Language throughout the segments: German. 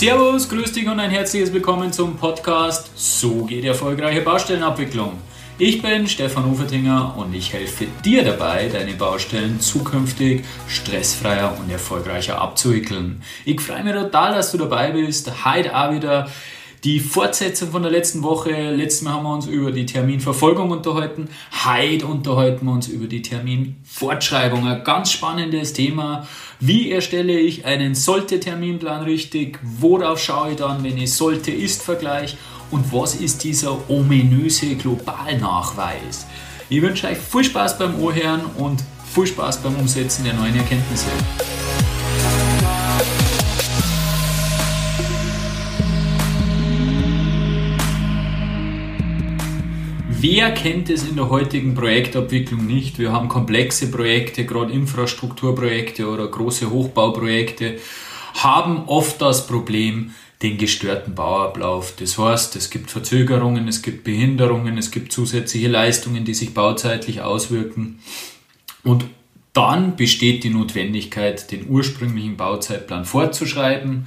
Servus, grüß dich und ein herzliches Willkommen zum Podcast So geht erfolgreiche Baustellenabwicklung. Ich bin Stefan Ufertinger und ich helfe dir dabei, deine Baustellen zukünftig stressfreier und erfolgreicher abzuwickeln. Ich freue mich total, dass du dabei bist. Heute auch wieder die Fortsetzung von der letzten Woche. Letztes Mal haben wir uns über die Terminverfolgung unterhalten. Heute unterhalten wir uns über die Terminfortschreibung. Ein ganz spannendes Thema. Wie erstelle ich einen Sollte-Terminplan richtig? Worauf schaue ich dann, wenn ich Sollte-Ist-Vergleich? Und was ist dieser ominöse Globalnachweis? Ich wünsche euch viel Spaß beim Ohrhören und viel Spaß beim Umsetzen der neuen Erkenntnisse. Wer kennt es in der heutigen Projektabwicklung nicht? Wir haben komplexe Projekte, gerade Infrastrukturprojekte oder große Hochbauprojekte, haben oft das Problem, den gestörten Bauablauf. Das heißt, es gibt Verzögerungen, es gibt Behinderungen, es gibt zusätzliche Leistungen, die sich bauzeitlich auswirken. Und dann besteht die Notwendigkeit, den ursprünglichen Bauzeitplan fortzuschreiben.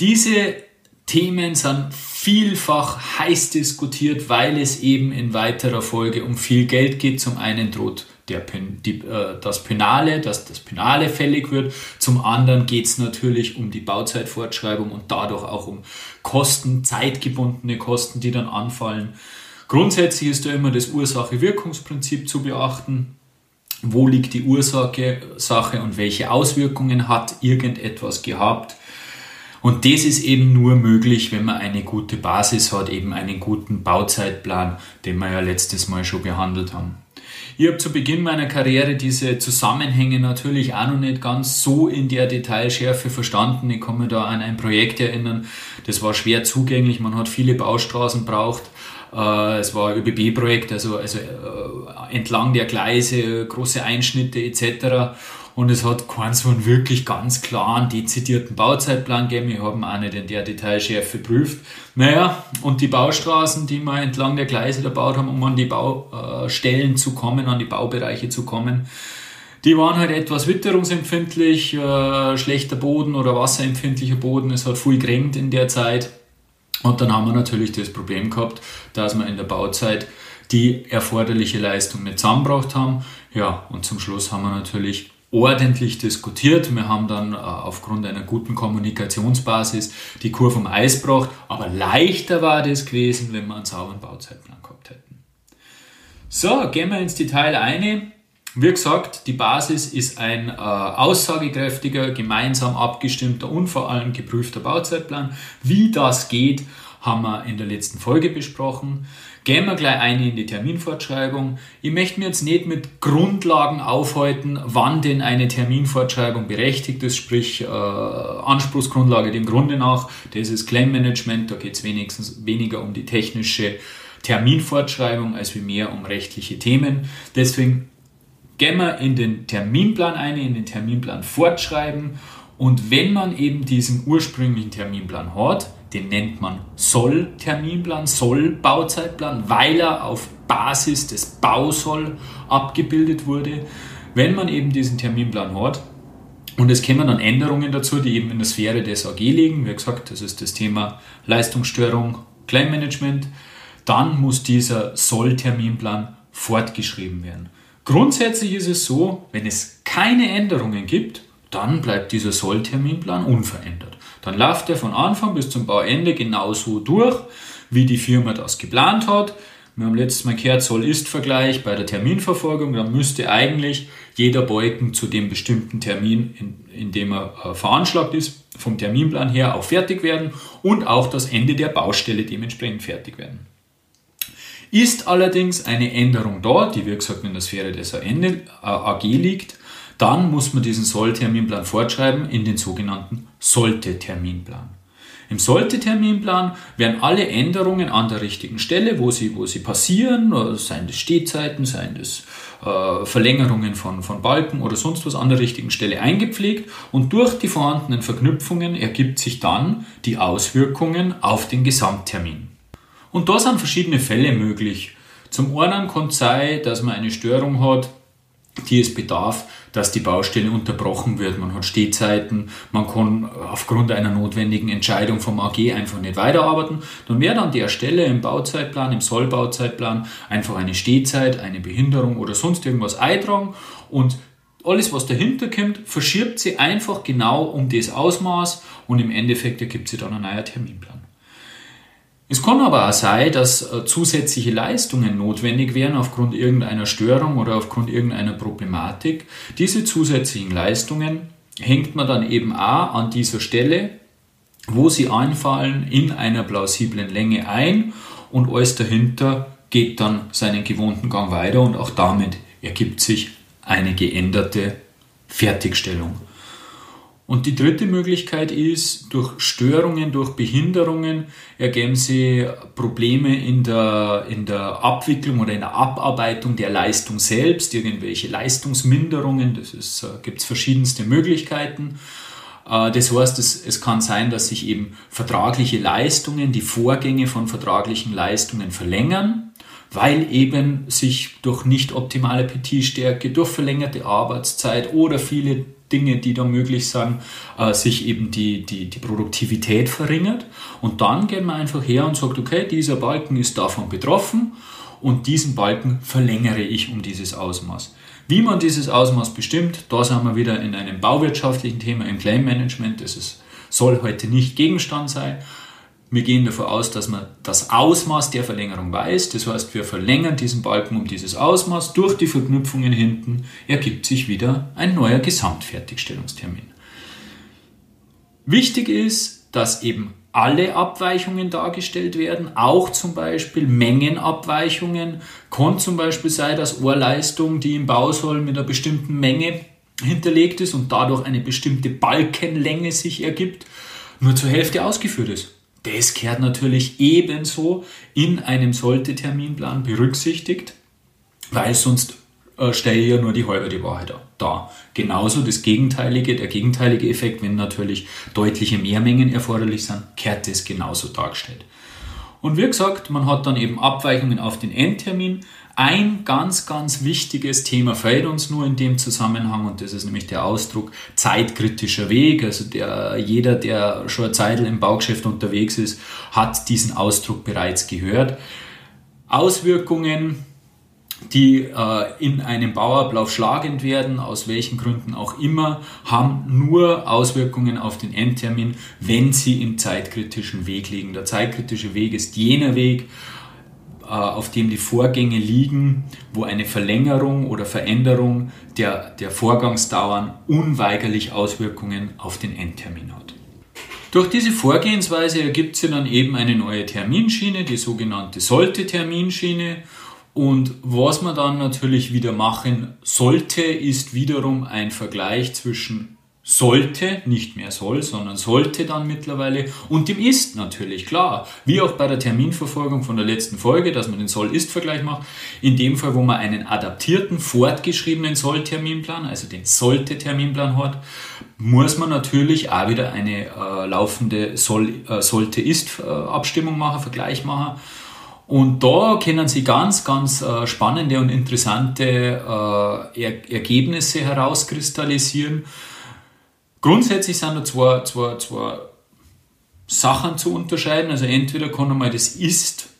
Diese Themen sind vielfach heiß diskutiert, weil es eben in weiterer Folge um viel Geld geht. Zum einen droht der, die, äh, das Penale, dass das Penale fällig wird. Zum anderen geht es natürlich um die Bauzeitfortschreibung und dadurch auch um Kosten, zeitgebundene Kosten, die dann anfallen. Grundsätzlich ist da immer das Ursache-Wirkungsprinzip zu beachten. Wo liegt die Ursache Sache und welche Auswirkungen hat irgendetwas gehabt? Und das ist eben nur möglich, wenn man eine gute Basis hat, eben einen guten Bauzeitplan, den wir ja letztes Mal schon behandelt haben. Ich habe zu Beginn meiner Karriere diese Zusammenhänge natürlich auch noch nicht ganz so in der Detailschärfe verstanden. Ich kann mich da an ein Projekt erinnern, das war schwer zugänglich, man hat viele Baustraßen braucht. Äh, es war ÖBB-Projekt, also, also äh, entlang der Gleise, große Einschnitte etc und es hat keinen so einen wirklich ganz klaren, dezidierten Bauzeitplan gegeben. Wir haben auch nicht in der Detailschärfe prüft. Naja, und die Baustraßen, die wir entlang der Gleise gebaut haben, um an die Baustellen zu kommen, an die Baubereiche zu kommen, die waren halt etwas witterungsempfindlich, äh, schlechter Boden oder wasserempfindlicher Boden. Es hat viel geregnet in der Zeit. Und dann haben wir natürlich das Problem gehabt, dass wir in der Bauzeit die erforderliche Leistung nicht zusammengebracht haben. Ja, und zum Schluss haben wir natürlich ordentlich diskutiert. Wir haben dann äh, aufgrund einer guten Kommunikationsbasis die Kurve vom Eis gebracht, aber leichter war das gewesen, wenn wir einen sauberen Bauzeitplan gehabt hätten. So, gehen wir ins Detail ein. Wie gesagt, die Basis ist ein äh, aussagekräftiger, gemeinsam abgestimmter und vor allem geprüfter Bauzeitplan. Wie das geht, haben wir in der letzten Folge besprochen. Gehen wir gleich ein in die Terminfortschreibung. Ich möchte mir jetzt nicht mit Grundlagen aufhalten, wann denn eine Terminfortschreibung berechtigt ist, sprich äh, Anspruchsgrundlage dem Grunde nach. Das ist Claim-Management, da geht es wenigstens weniger um die technische Terminfortschreibung als wie mehr um rechtliche Themen. Deswegen gehen wir in den Terminplan ein, in den Terminplan fortschreiben und wenn man eben diesen ursprünglichen Terminplan hat, den nennt man Soll-Terminplan, Soll-Bauzeitplan, weil er auf Basis des Bausoll abgebildet wurde. Wenn man eben diesen Terminplan hat, und es kämen dann Änderungen dazu, die eben in der Sphäre des AG liegen, wie gesagt, das ist das Thema Leistungsstörung, Kleinmanagement, dann muss dieser Soll-Terminplan fortgeschrieben werden. Grundsätzlich ist es so, wenn es keine Änderungen gibt, dann bleibt dieser Soll-Terminplan unverändert. Dann läuft er von Anfang bis zum Bauende genauso durch, wie die Firma das geplant hat. Wir haben letztes Mal gehört, Soll-Ist-Vergleich bei der Terminverfolgung. Dann müsste eigentlich jeder Balken zu dem bestimmten Termin, in, in dem er äh, veranschlagt ist, vom Terminplan her auch fertig werden und auch das Ende der Baustelle dementsprechend fertig werden. Ist allerdings eine Änderung da, die wie gesagt in der Sphäre des AG liegt, dann muss man diesen Soll-Terminplan fortschreiben in den sogenannten Sollte-Terminplan. Im Sollte-Terminplan werden alle Änderungen an der richtigen Stelle, wo sie, wo sie passieren, seien das Stehzeiten, seien das äh, Verlängerungen von, von Balken oder sonst was an der richtigen Stelle eingepflegt und durch die vorhandenen Verknüpfungen ergibt sich dann die Auswirkungen auf den Gesamttermin. Und da sind verschiedene Fälle möglich. Zum einen kann es sein, dass man eine Störung hat, die es bedarf, dass die Baustelle unterbrochen wird. Man hat Stehzeiten, man kann aufgrund einer notwendigen Entscheidung vom AG einfach nicht weiterarbeiten. Dann wäre an der Stelle im Bauzeitplan, im Sollbauzeitplan einfach eine Stehzeit, eine Behinderung oder sonst irgendwas eintragen und alles, was dahinter kommt, verschiebt sie einfach genau um das Ausmaß und im Endeffekt ergibt sie dann ein neuer Terminplan. Es kann aber auch sein, dass äh, zusätzliche Leistungen notwendig wären aufgrund irgendeiner Störung oder aufgrund irgendeiner Problematik. Diese zusätzlichen Leistungen hängt man dann eben auch an dieser Stelle, wo sie einfallen, in einer plausiblen Länge ein und alles dahinter geht dann seinen gewohnten Gang weiter und auch damit ergibt sich eine geänderte Fertigstellung. Und die dritte Möglichkeit ist, durch Störungen, durch Behinderungen ergeben sie Probleme in der, in der Abwicklung oder in der Abarbeitung der Leistung selbst, irgendwelche Leistungsminderungen, das äh, gibt es verschiedenste Möglichkeiten. Äh, das heißt, es, es kann sein, dass sich eben vertragliche Leistungen, die Vorgänge von vertraglichen Leistungen verlängern, weil eben sich durch nicht optimale PT-Stärke, durch verlängerte Arbeitszeit oder viele Dinge, die da möglich sind, äh, sich eben die, die, die Produktivität verringert. Und dann geht man einfach her und sagt, okay, dieser Balken ist davon betroffen und diesen Balken verlängere ich um dieses Ausmaß. Wie man dieses Ausmaß bestimmt, da sind wir wieder in einem bauwirtschaftlichen Thema im Claim Management. Das ist, soll heute nicht Gegenstand sein. Wir gehen davon aus, dass man das Ausmaß der Verlängerung weiß. Das heißt, wir verlängern diesen Balken um dieses Ausmaß. Durch die Verknüpfungen hinten ergibt sich wieder ein neuer Gesamtfertigstellungstermin. Wichtig ist, dass eben alle Abweichungen dargestellt werden, auch zum Beispiel Mengenabweichungen. Kann zum Beispiel sein, dass Ohrleistung, die im Bausoll mit einer bestimmten Menge hinterlegt ist und dadurch eine bestimmte Balkenlänge sich ergibt, nur zur Hälfte ausgeführt ist. Das gehört natürlich ebenso in einem Sollte-Terminplan berücksichtigt, weil sonst äh, stelle ich ja nur die halbe die Wahrheit da. Genauso das gegenteilige, der gegenteilige Effekt, wenn natürlich deutliche Mehrmengen erforderlich sind, kehrt das genauso dargestellt. Und wie gesagt, man hat dann eben Abweichungen auf den Endtermin, ein ganz, ganz wichtiges Thema fehlt uns nur in dem Zusammenhang und das ist nämlich der Ausdruck zeitkritischer Weg. Also der, jeder, der schon eine Zeit im Baugeschäft unterwegs ist, hat diesen Ausdruck bereits gehört. Auswirkungen, die äh, in einem Bauablauf schlagend werden, aus welchen Gründen auch immer, haben nur Auswirkungen auf den Endtermin, wenn sie im zeitkritischen Weg liegen. Der zeitkritische Weg ist jener Weg, auf dem die Vorgänge liegen, wo eine Verlängerung oder Veränderung der, der Vorgangsdauern unweigerlich Auswirkungen auf den Endtermin hat. Durch diese Vorgehensweise ergibt sich dann eben eine neue Terminschiene, die sogenannte Sollte-Terminschiene. Und was man dann natürlich wieder machen sollte, ist wiederum ein Vergleich zwischen sollte, nicht mehr soll, sondern sollte dann mittlerweile und dem ist natürlich klar, wie auch bei der Terminverfolgung von der letzten Folge, dass man den Soll-Ist-Vergleich macht. In dem Fall, wo man einen adaptierten, fortgeschriebenen Soll-Terminplan, also den Sollte-Terminplan hat, muss man natürlich auch wieder eine äh, laufende Soll, äh, Sollte-Ist-Abstimmung machen, Vergleich machen. Und da können Sie ganz, ganz äh, spannende und interessante äh, er Ergebnisse herauskristallisieren Grundsätzlich sind da zwei, zwei, zwei Sachen zu unterscheiden. Also entweder kann einmal das Ist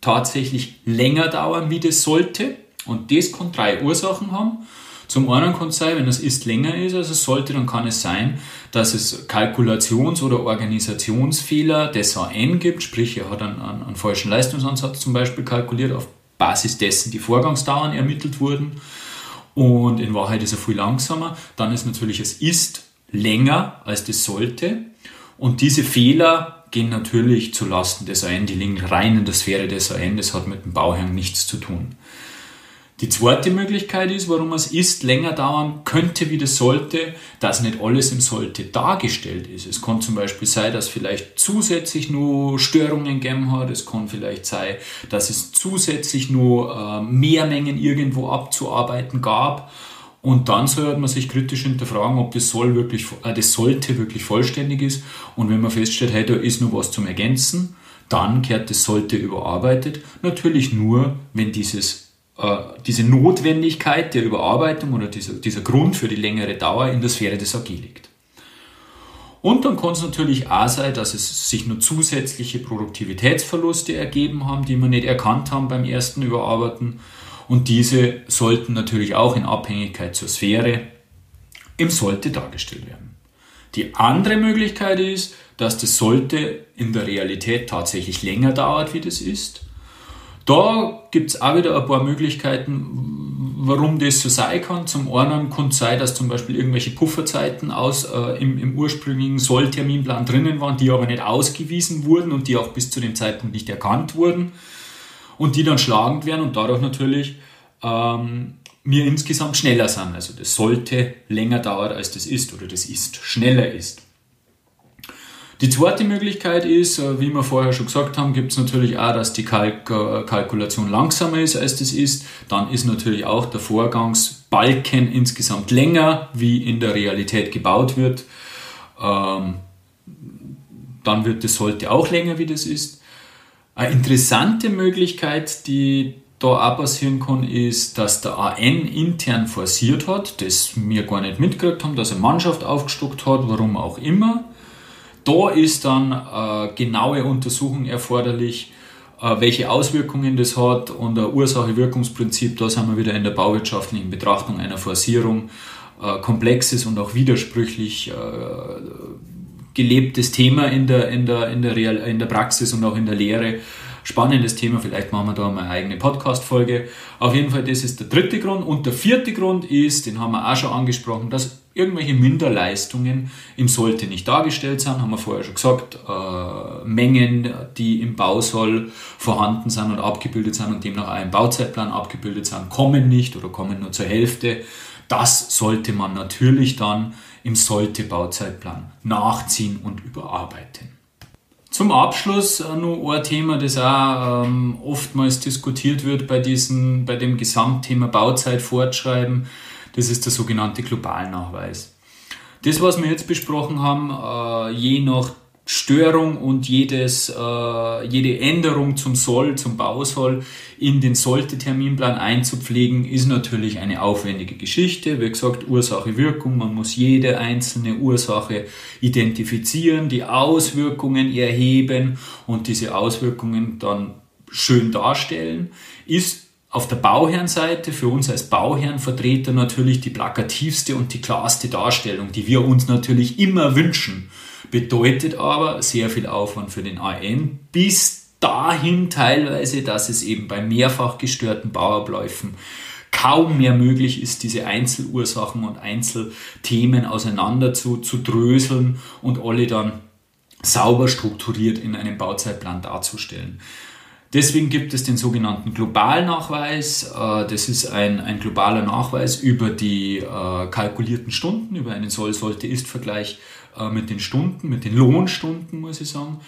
tatsächlich länger dauern, wie das sollte. Und das kann drei Ursachen haben. Zum einen kann es sein, wenn das Ist länger ist, als es sollte, dann kann es sein, dass es Kalkulations- oder Organisationsfehler des AN gibt, sprich er hat einen, einen, einen falschen Leistungsansatz zum Beispiel kalkuliert, auf Basis dessen die Vorgangsdauern ermittelt wurden und in Wahrheit ist er viel langsamer. Dann ist natürlich es Ist länger als das sollte. Und diese Fehler gehen natürlich zu Lasten des AN, die liegen rein in der Sphäre des AN, das hat mit dem Bauherrn nichts zu tun. Die zweite Möglichkeit ist, warum es ist, länger dauern könnte, wie das sollte, dass nicht alles im Sollte dargestellt ist. Es kann zum Beispiel sein, dass vielleicht zusätzlich nur Störungen gegeben hat. Es kann vielleicht sein, dass es zusätzlich nur äh, Mehrmengen irgendwo abzuarbeiten gab. Und dann sollte man sich kritisch hinterfragen, ob das, soll wirklich, äh, das sollte wirklich vollständig ist. Und wenn man feststellt, hey, da ist noch was zum Ergänzen, dann kehrt das sollte überarbeitet. Natürlich nur, wenn dieses äh, diese Notwendigkeit der Überarbeitung oder dieser, dieser Grund für die längere Dauer in der Sphäre des AG liegt. Und dann kann es natürlich auch sein, dass es sich nur zusätzliche Produktivitätsverluste ergeben haben, die wir nicht erkannt haben beim ersten Überarbeiten. Und diese sollten natürlich auch in Abhängigkeit zur Sphäre im Sollte dargestellt werden. Die andere Möglichkeit ist, dass das Sollte in der Realität tatsächlich länger dauert, wie das ist. Da gibt es auch wieder ein paar Möglichkeiten, warum das so sein kann. Zum einen kann es sein, dass zum Beispiel irgendwelche Pufferzeiten aus, äh, im, im, ursprünglichen Sollterminplan drinnen waren, die aber nicht ausgewiesen wurden und die auch bis zu dem Zeitpunkt nicht erkannt wurden und die dann schlagend werden und dadurch natürlich ähm, mir insgesamt schneller sind. Also das sollte länger dauern, als das ist oder das ist schneller ist. Die zweite Möglichkeit ist, äh, wie wir vorher schon gesagt haben, gibt es natürlich auch, dass die Kalk äh, Kalkulation langsamer ist, als das ist. Dann ist natürlich auch der Vorgangsbalken insgesamt länger, wie in der Realität gebaut wird. Ähm, dann wird das sollte auch länger, wie das ist. Eine interessante Möglichkeit, die da auch passieren kann, ist, dass der AN intern forciert hat, das wir gar nicht mitgekriegt haben, dass er Mannschaft aufgestockt hat, warum auch immer. Da ist dann äh, genaue Untersuchung erforderlich, äh, welche Auswirkungen das hat und ein Ursache-Wirkungsprinzip, da sind wir wieder in der bauwirtschaftlichen Betrachtung einer Forcierung, äh, komplexes und auch widersprüchlich gelebtes Thema in der, in, der, in, der Real, in der Praxis und auch in der Lehre. Spannendes Thema, vielleicht machen wir da mal eine eigene Podcast-Folge. Auf jeden Fall, das ist der dritte Grund. Und der vierte Grund ist, den haben wir auch schon angesprochen, dass irgendwelche Minderleistungen im Sollte nicht dargestellt sind, haben wir vorher schon gesagt, äh, Mengen, die im Bausoll vorhanden sind und abgebildet sind und demnach auch im Bauzeitplan abgebildet sind, kommen nicht oder kommen nur zur Hälfte. Das sollte man natürlich dann im Sollte-Bauzeitplan nachziehen und überarbeiten. Zum Abschluss äh, noch ein Thema, das auch ähm, oftmals diskutiert wird bei, diesen, bei dem Gesamtthema Bauzeit fortschreiben das ist der sogenannte Globalnachweis. Das, was wir jetzt besprochen haben, äh, je nach Störung und jedes, äh, jede Änderung zum Soll, zum Bausoll in den Sollte-Terminplan einzupflegen, ist natürlich eine aufwendige Geschichte. Wie gesagt, Ursache-Wirkung, man muss jede einzelne Ursache identifizieren, die Auswirkungen erheben und diese Auswirkungen dann schön darstellen. Ist auf der Bauherrenseite für uns als Bauherrenvertreter natürlich die plakativste und die klarste Darstellung, die wir uns natürlich immer wünschen. Bedeutet aber sehr viel Aufwand für den AN bis dahin teilweise, dass es eben bei mehrfach gestörten Bauabläufen kaum mehr möglich ist, diese Einzelursachen und Einzelthemen auseinander zu, zu dröseln und alle dann sauber strukturiert in einem Bauzeitplan darzustellen. Deswegen gibt es den sogenannten Globalnachweis. Äh, das ist ein, ein globaler Nachweis über die äh, kalkulierten Stunden, über einen Soll-Sollte-Ist-Vergleich mit den Stunden, mit den Lohnstunden, muss ich sagen.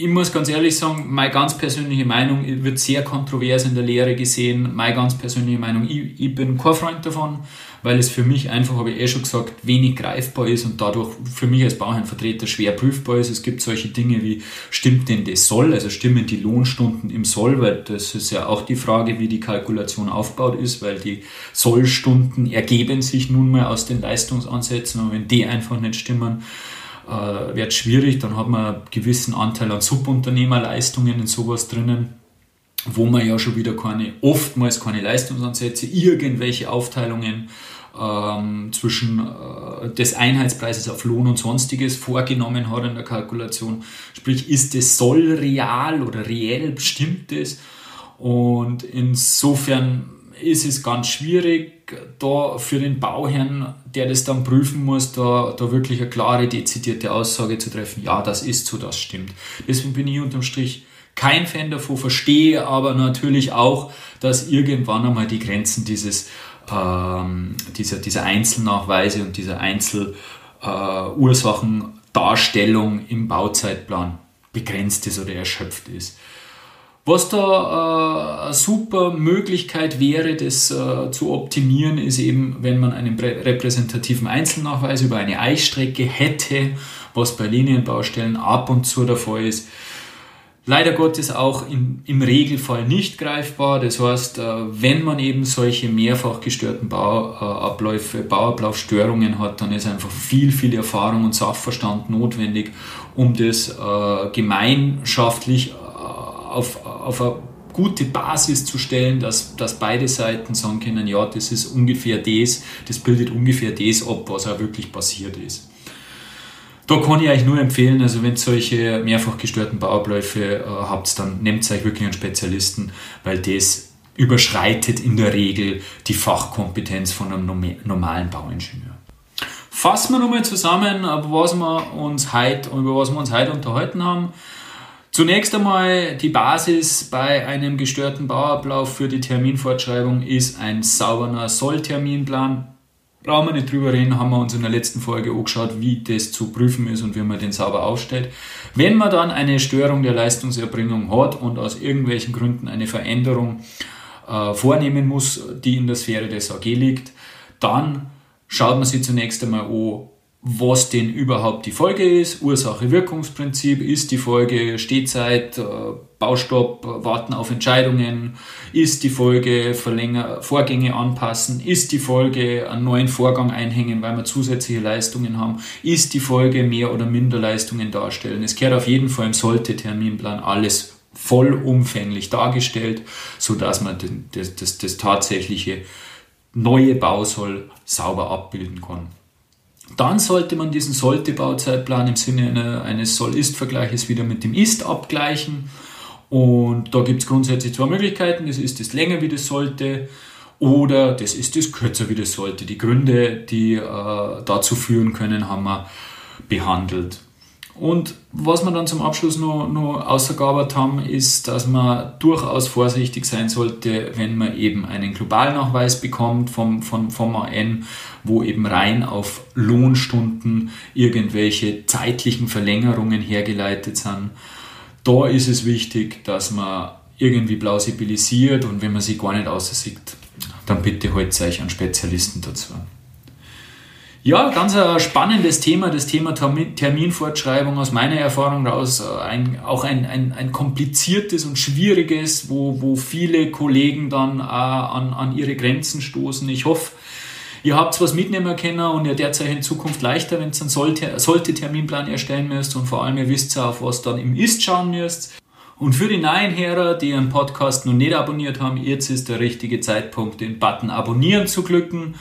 Ich muss ganz ehrlich sagen, meine ganz persönliche Meinung wird sehr kontrovers in der Lehre gesehen. Meine ganz persönliche Meinung, ich, ich bin kein Freund davon, weil es für mich einfach, habe ich eh schon gesagt, wenig greifbar ist und dadurch für mich als Bauherrnvertreter schwer prüfbar ist. Es gibt solche Dinge wie, stimmt denn das Soll, also stimmen die Lohnstunden im Soll, weil das ist ja auch die Frage, wie die Kalkulation aufgebaut ist, weil die Sollstunden ergeben sich nun mal aus den Leistungsansätzen und wenn die einfach nicht stimmen, äh, wird schwierig. Dann hat man einen gewissen Anteil an Subunternehmerleistungen in sowas drinnen, wo man ja schon wieder keine, oftmals keine Leistungsansätze, irgendwelche Aufteilungen ähm, zwischen äh, des Einheitspreises auf Lohn und sonstiges vorgenommen hat in der Kalkulation. Sprich, ist es soll real oder reell bestimmt es? Und insofern ist es ganz schwierig, da für den Bauherrn, der das dann prüfen muss, da, da wirklich eine klare, dezidierte Aussage zu treffen, ja, das ist so, das stimmt. Deswegen bin ich unterm Strich kein Fan davon, verstehe aber natürlich auch, dass irgendwann einmal die Grenzen dieses, ähm, dieser, dieser Einzelnachweise und dieser Einzelursachendarstellung äh, im Bauzeitplan begrenzt ist oder erschöpft ist. Was da äh, eine super Möglichkeit wäre, das äh, zu optimieren, ist eben, wenn man einen repräsentativen Einzelnachweis über eine Eichstrecke hätte, was bei Linienbaustellen ab und zu der Fall ist. leider Gottes auch im, im Regelfall nicht greifbar. Das heißt, äh, wenn man eben solche mehrfach gestörten Bauabläufe, Bauablaufstörungen hat, dann ist einfach viel, viel Erfahrung und Sachverstand notwendig, um das äh, gemeinschaftlich auf, auf eine gute Basis zu stellen, dass, dass beide Seiten sagen können, ja, das ist ungefähr das, das bildet ungefähr das ab, was auch wirklich passiert ist. Da kann ich euch nur empfehlen, also wenn solche mehrfach gestörten Bauabläufe äh, habt, dann nehmt euch wirklich einen Spezialisten, weil das überschreitet in der Regel die Fachkompetenz von einem normalen Bauingenieur. Fassen wir nochmal zusammen, was wir uns heute, über was wir uns heute unterhalten haben. Zunächst einmal die Basis bei einem gestörten Bauablauf für die Terminfortschreibung ist ein sauberer Sollterminplan. Brauchen wir nicht drüber reden, haben wir uns in der letzten Folge angeschaut, wie das zu prüfen ist und wie man den sauber aufstellt. Wenn man dann eine Störung der Leistungserbringung hat und aus irgendwelchen Gründen eine Veränderung äh, vornehmen muss, die in der Sphäre des AG liegt, dann schaut man sich zunächst einmal an, was denn überhaupt die Folge ist. Ursache-Wirkungsprinzip ist die Folge Stehzeit, äh, Baustopp, Warten auf Entscheidungen, ist die Folge Verlänger, Vorgänge anpassen, ist die Folge einen neuen Vorgang einhängen, weil wir zusätzliche Leistungen haben, ist die Folge mehr oder minder Leistungen darstellen. Es gehört auf jeden Fall im Sollte-Terminplan alles vollumfänglich dargestellt, sodass man das, das, das tatsächliche neue Bausoll sauber abbilden kann. Dann sollte man diesen Sollte-Bauzeitplan im Sinne eines Soll-Ist-Vergleiches wieder mit dem Ist abgleichen. Und da gibt es grundsätzlich zwei Möglichkeiten. Das ist das länger wie das sollte oder das ist das kürzer wie das sollte. Die Gründe, die äh, dazu führen können, haben wir behandelt. Und was wir dann zum Abschluss noch, noch ausgearbeitet haben, ist, dass man durchaus vorsichtig sein sollte, wenn man eben einen Globalnachweis bekommt vom, vom, vom AN, wo eben rein auf Lohnstunden irgendwelche zeitlichen Verlängerungen hergeleitet sind. Da ist es wichtig, dass man irgendwie plausibilisiert und wenn man sie gar nicht aussieht, dann bitte holt euch einen Spezialisten dazu. Ja, ganz ein spannendes Thema, das Thema Terminfortschreibung aus meiner Erfahrung raus. Äh, ein, auch ein, ein, ein kompliziertes und schwieriges, wo, wo viele Kollegen dann an, an ihre Grenzen stoßen. Ich hoffe, ihr habt was mitnehmen können und ihr derzeit in Zukunft leichter, wenn ihr einen sollte, sollte Terminplan erstellen müsst und vor allem ihr wisst auf was dann im Ist schauen müsst. Und für die neuen Hörer, die ihren Podcast noch nicht abonniert haben, jetzt ist der richtige Zeitpunkt, den Button abonnieren zu klicken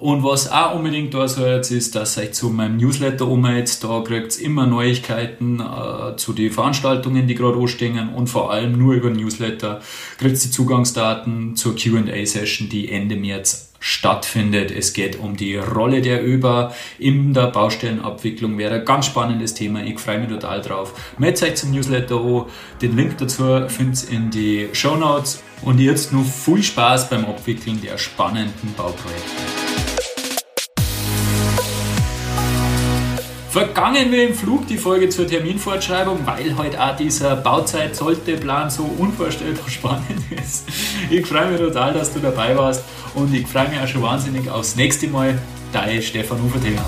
und was auch unbedingt da soll jetzt ist, dass euch zu meinem Newsletter umgeht. Da kriegt immer Neuigkeiten äh, zu den Veranstaltungen, die gerade anstehen und vor allem nur über Newsletter kriegt die Zugangsdaten zur Q&A-Session, die Ende März stattfindet. Es geht um die Rolle der ÖBA in der Baustellenabwicklung. Wäre ein ganz spannendes Thema. Ich freue mich total drauf. Meldet euch zum Newsletter an. Den Link dazu findet ihr in die Show Notes. Und jetzt noch viel Spaß beim Abwickeln der spannenden Bauprojekte. Vergangen wir im Flug die Folge zur Terminfortschreibung, weil heute auch dieser Bauzeit-Sollte-Plan so unvorstellbar spannend ist. Ich freue mich total, dass du dabei warst und ich freue mich auch schon wahnsinnig aufs nächste Mal. Dein Stefan Ufertinger.